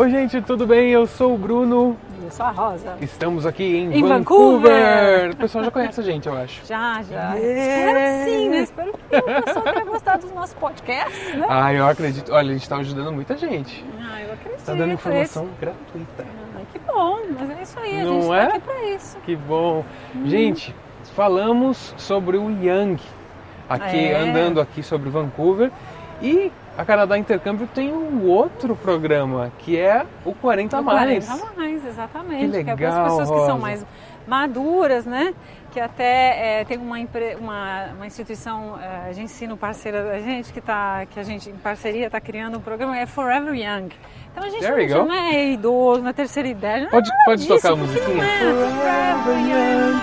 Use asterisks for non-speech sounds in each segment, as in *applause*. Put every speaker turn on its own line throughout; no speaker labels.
Oi, gente, tudo bem? Eu sou o Bruno.
Eu sou a Rosa.
Estamos aqui em,
Em
Vancouver.
Vancouver.
O pessoal já conhece a gente, eu acho.
Já, já.
É.
Espero que sim, né? Espero que o pessoal tenha gostado dos nossos podcasts, né?
Ah, eu acredito. Olha, a gente está ajudando muita gente.
Ah, eu acredito.
Está dando
é
informação gratuita.
isso. Ah, que bom, mas é isso aí, a
Não
gente
é?
tá aqui pra isso.
Que bom. Gente, falamos sobre o Young aqui,
É.
andando aqui sobre Vancouver. E a Canadá Intercâmbio tem um outro programa, que é o 40
O
mais.
40 mais, exatamente.
Que
é para as
legal,
pessoas que são
Rosa.
mais maduras, né? Que até é, tem uma, uma, uma instituição é, de ensino parceira da gente, que, tá, que a gente, em parceria, está criando um programa, é Forever Young. Então a gente não, não é idoso, na terceira idade. nada
Pode, pode
disso,
tocar a musiquinha?
não é Forever Young.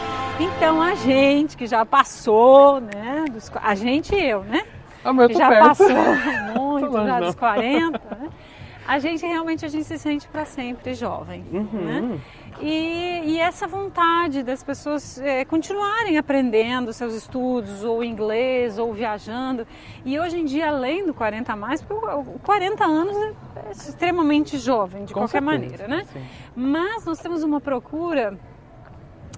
*laughs* *laughs* Então a gente que já passou, né? dos- a gente e eu, né?
Ah, mas eu
já
perto.
passou *laughs* muito, já
não.
dos 40, né? A gente realmente a gente se sente para sempre jovem,
Uhum.
né? E, e essa vontade das pessoas eh, continuarem aprendendo seus estudos, ou inglês, ou viajando. E hoje em dia, além do 40 a mais, porque o o 40 anos é é extremamente jovem, de
Com
qualquer
certeza,
maneira, né?
sim.
Mas nós temos uma procura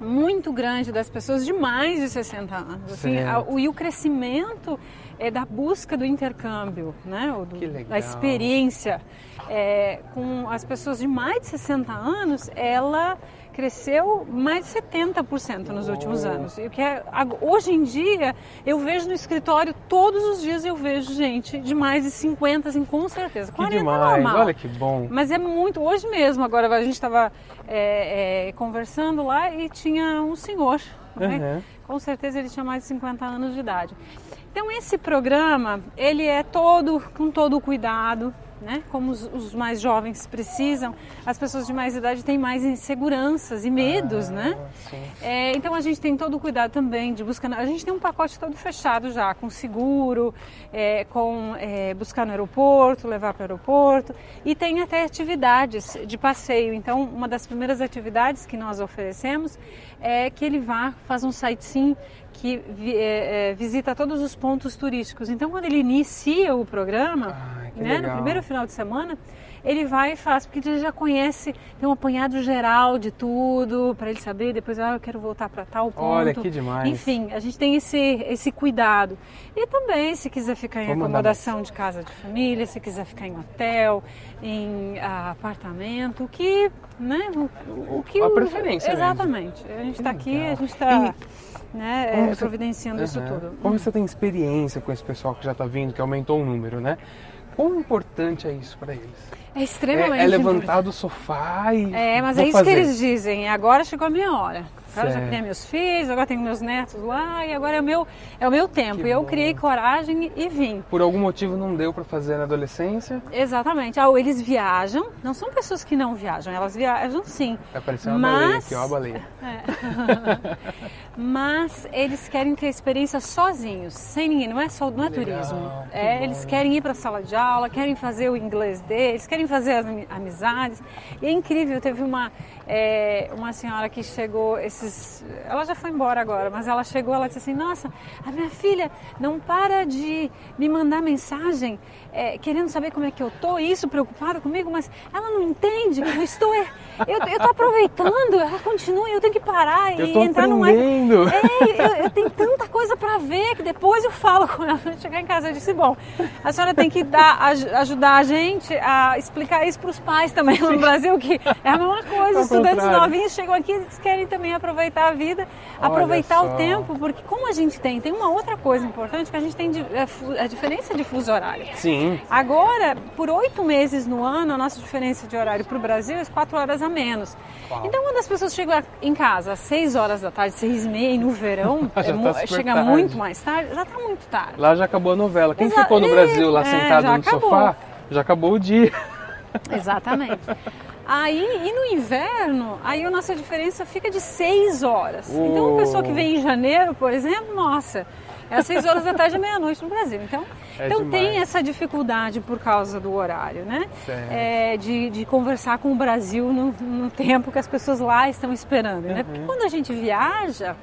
muito grande das pessoas de mais de 60 anos. Assim, a- o, e o crescimento é da busca do intercâmbio, né? O do-
Que legal.
da experiência é, com as pessoas de mais de 60 anos, ela cresceu mais de 70% nos últimos anos. E o que é, hoje em dia, eu vejo no escritório, todos os dias eu vejo gente de mais de 50, assim, com certeza.
Que
40 é
demais.
normal.
Olha que bom.
Mas é muito, hoje mesmo, agora a gente estava conversando lá e tinha um senhor, né?
Uhum.
com certeza ele tinha mais de 50 anos de idade. Então esse programa, ele é todo, com todo o cuidado, né? como os, os mais jovens precisam, as pessoas de mais idade têm mais inseguranças e medos, né?
Ah, sim.
É, então a gente tem todo o cuidado também de buscar. A gente tem um pacote todo fechado já, com seguro, é, com é, buscar no aeroporto, levar para o aeroporto e tem até atividades de passeio. Então uma das primeiras atividades que nós oferecemos é que ele vá, faz um sightseeing que é, é, visita todos os pontos turísticos. Então quando ele inicia o programa, Né, no
legal.
primeiro final de semana, ele vai e faz, porque ele já conhece, tem um apanhado geral de tudo, para ele saber, depois, ah, eu quero voltar para tal ponto.
Olha, que demais.
Enfim, a gente tem esse, esse cuidado. E também, se quiser ficar em
Vou mandar
acomodação de casa de família, se quiser ficar em hotel, em ah, apartamento, o que, né, o, o que...
A preferência mesmo.
Exatamente. A gente está aqui, a gente está né, é,
você-
providenciando isso
Uhum.
tudo.
Como você tem experiência com esse pessoal que já está vindo, que aumentou o número, né? Quão importante é isso para eles?
É extremamente
É, é levantar
importante.
do sofá e.
É, mas é isso
fazer.
que eles dizem. Agora chegou a minha hora. Agora eu já
Certo.
criei meus filhos, agora tenho meus netos lá e agora é o meu, é o meu tempo. E eu criei coragem e vim.
Por algum motivo não deu para fazer na adolescência?
Exatamente. Ah, eles viajam. Não são pessoas que não viajam, elas viajam sim.
Vai aparecer uma baleia
Mas-
aqui, a baleia. *laughs*
É. *laughs* Mas eles querem ter experiência sozinhos, sem ninguém. Não é só não é
Legal,
turismo. É,
bom.
eles querem ir para a sala de aula, querem fazer o inglês deles, querem fazer as ami- amizades. E é incrível. Teve uma é, uma senhora que chegou Ela já foi embora agora, mas ela chegou. Ela disse assim: Nossa, a minha filha não para de me mandar mensagem é, querendo saber como é que eu tô. Isso preocupada comigo, mas ela não entende que eu estou é, eu, eu tô aproveitando. Ela continua. e Eu tenho que parar
Eu
e entrar
aprendendo.
é, eu, eu tenho tanta coisa para ver que depois eu falo com ela. Quando chegar em casa, eu disse: Bom, a senhora tem que dar, aj- ajudar a gente a explicar isso para os pais também no Brasil, que é a mesma coisa.
Ao
Estudantes
contrário.
novinhos chegam aqui e querem também aproveitar a vida,
Olha
aproveitar
só.
o tempo, porque como a gente tem, tem uma outra coisa importante que a gente tem é a diferença de fuso horário.
Sim.
Agora, por oito meses no ano, a nossa diferença de horário para o Brasil é quatro horas a menos.
Uau.
Então, quando as pessoas chegam em casa às seis horas da tarde, seis e meia, e no verão, *laughs* é
tá
chega
tarde.
muito mais tarde, já está muito tarde.
Lá já acabou a novela. Quem
Exa-
ficou no Brasil lá
é,
sentado no
acabou.
sofá, já acabou o dia.
Exatamente. *laughs* Aí, e no inverno, aí a nossa diferença fica de seis horas. Então, uma pessoa que vem em janeiro, por exemplo, nossa, é às seis horas da tarde e *laughs* meia-noite no Brasil. Então,
É
então tem essa dificuldade por causa do horário, né? É, de, de conversar com o Brasil no, no tempo que as pessoas lá estão esperando, né?
Uhum.
Porque quando a gente viaja,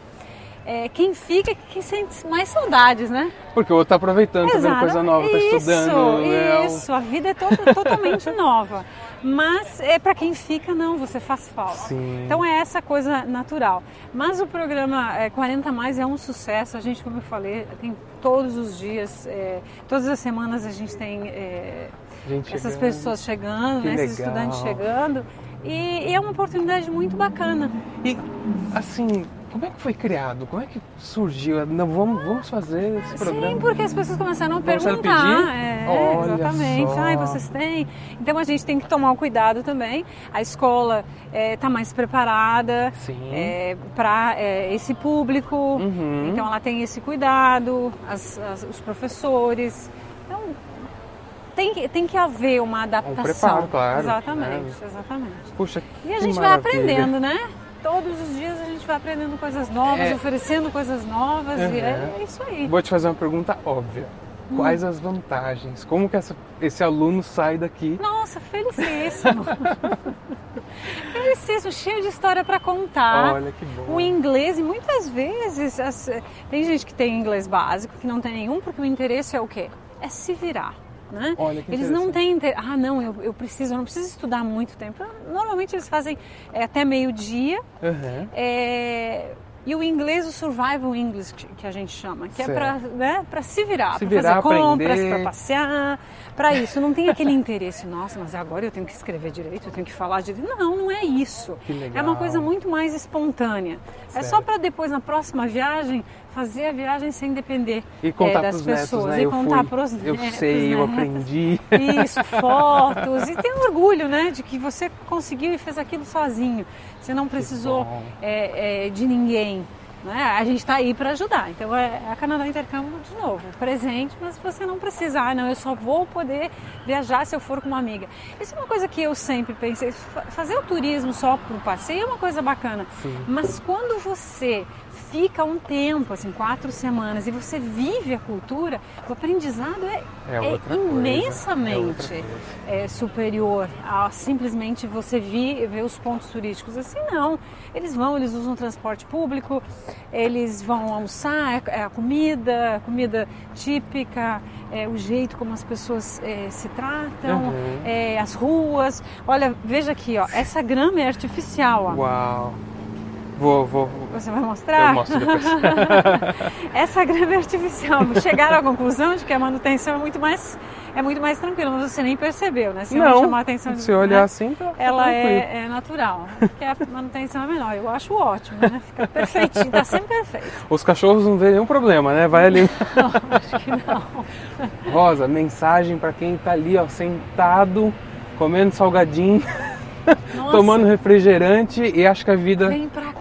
é, quem fica é quem sente mais saudades, né?
Porque o outro está aproveitando, está vendo coisa nova, está estudando.
Né? Isso, a vida é to *laughs* totalmente nova. Mas é para quem fica, não, você faz falta.
Sim.
Então é essa coisa natural. Mas o programa é, 40 Mais é um sucesso. A gente, como eu falei, tem todos os dias, é, todas as semanas a gente tem é, gente essas chegando. pessoas chegando, né, esses estudantes chegando. E, e é uma oportunidade muito bacana.
E assim, como é que foi criado? Como é que surgiu? Não, vamos, vamos fazer esse programa?
Sim, porque as pessoas começaram a perguntar. É, Olha exatamente. Só. Ai, vocês têm. Então a gente tem que tomar o cuidado também. A escola está é, tá mais preparada é, para é, esse público. Uhum. Então ela tem esse cuidado, as, as, os professores. Então tem que, tem que haver uma adaptação. Um
preparo, claro.
Exatamente, exatamente.
Puxa,
e a gente vai aprendendo, né? Todos os dias a gente vai aprendendo coisas novas, é... oferecendo coisas novas uhum. e é, é, isso aí.
Vou te fazer uma pergunta óbvia. Hum. Quais as vantagens? Como que essa, esse aluno sai daqui?
Nossa, felicíssimo! *laughs* felicíssimo, cheio de história para contar.
Olha que bom.
O inglês, e muitas vezes, as, tem gente que tem inglês básico, que não tem nenhum, porque o interesse é o quê? É se virar. Né?
Olha,
eles não têm inter... ah não eu, eu preciso eu não preciso estudar muito tempo normalmente eles fazem é, até meio dia
uhum.
é, e o inglês, o survival English que a gente chama, que certo. é para né, se virar,
para
fazer compras, para passear, para isso. Não tem aquele interesse, nossa, mas agora eu tenho que escrever direito, eu tenho que falar direito. Não, não é isso. É uma coisa muito mais espontânea. Certo. É só para depois, na próxima viagem, fazer a viagem sem depender
e contar
é, das pessoas.
Netos, né?
E contar para os
netos. Eu sei, eu aprendi. *laughs*
Isso, fotos. E ter orgulho, né? De que você conseguiu e fez aquilo sozinho. Você não precisou é, é, de ninguém. Né? A gente está aí para ajudar. Então é a Canadá Intercâmbio de novo, presente, mas você não precisa. Ah, não, eu só vou poder viajar se eu for com uma amiga. Isso é uma coisa que eu sempre pensei. Fazer o turismo só para o passeio é uma coisa bacana.
Sim.
Mas quando você fica um tempo, assim, quatro semanas, e você vive a cultura, o aprendizado é,
é, é
imensamente é, é superior a simplesmente você vir, ver os pontos turísticos. Assim, não. Eles vão, eles usam transporte público, eles vão almoçar, é, é a comida, a comida típica, é, o jeito como as pessoas é, se tratam, uhum. é, as ruas. Olha, veja aqui, ó, essa grama é artificial. Ó.
Uau! Vou, vou.
Você vai mostrar?
Eu mostro depois. *laughs*
Essa grama é artificial. Chegaram à conclusão de que a manutenção é muito mais é muito mais tranquila, mas você nem percebeu, né? Se
não,
chamar a atenção
se olhar né? assim, tá, tá
ela é, é, natural, porque a manutenção é menor. Eu acho ótimo, né? Fica perfeitinho, tá sempre perfeito.
Os cachorros não vêem nenhum problema, né? Vai ali. *laughs*
Não, acho que não. *laughs*
Rosa, mensagem para quem tá ali, ó, sentado, comendo salgadinho. Tomando refrigerante e acho que a vida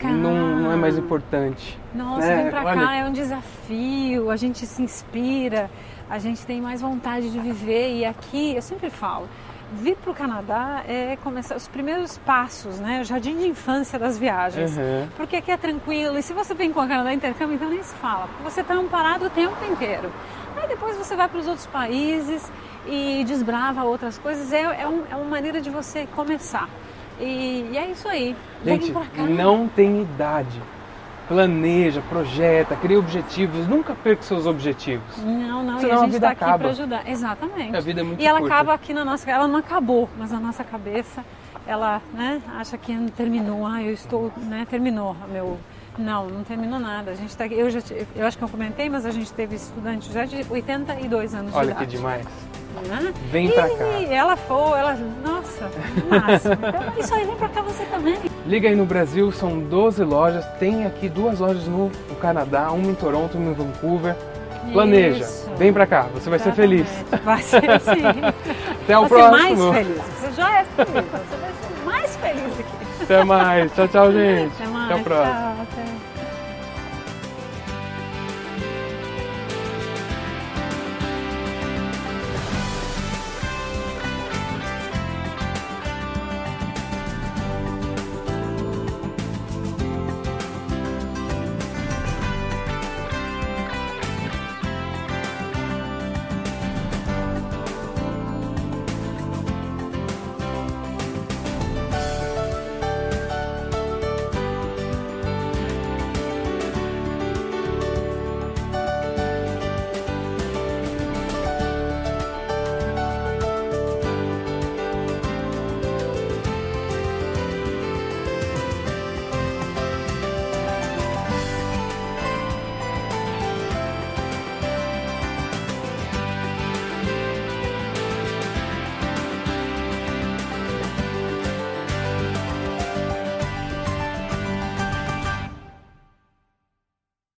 não, não, é mais importante.
Nossa, né? vem pra Olha... cá, é um desafio, a gente se inspira, a gente tem mais vontade de viver e aqui, eu sempre falo, vir para o Canadá é começar os primeiros passos, né? O jardim de infância das viagens.
Uhum.
Porque aqui é tranquilo. E se você vem com o Canadá intercâmbio, então nem se fala. Você está amparado o tempo inteiro. Aí depois você vai para os outros países e desbrava outras coisas. É, é, um, é uma maneira de você começar. E, e é isso aí.
Gente, não tem idade. Planeja, projeta, cria objetivos. Nunca perca seus objetivos.
Não, não. Senão e a, gente está aqui para ajudar. Exatamente.
A vida é muito
E ela
curta.
acaba aqui na nossa... Ela não acabou, mas a nossa cabeça, ela né, acha que terminou. Ah, eu estou... Né, terminou meu não, não terminou nada. A gente tá, eu, já, eu acho que eu comentei, mas a gente teve estudante já de 82 anos
Olha
de idade.
Olha que demais.
Né?
Vem
e,
pra cá.
ela foi, ela. Nossa, máximo. *laughs* Então isso aí, vem pra cá você também.
Liga aí no Brasil, são 12 lojas. Tem aqui duas lojas no, no Canadá, uma em Toronto, uma em Vancouver. Planeja, Isso. vem pra cá, você vai
Exatamente.
ser feliz.
Vai ser *laughs* sim.
Até o
vai
próximo.
Ser mais feliz. Você já é feliz, você vai ser mais feliz aqui.
Até mais. Tchau, tchau, gente.
Até mais.
Até o próximo.
Tchau.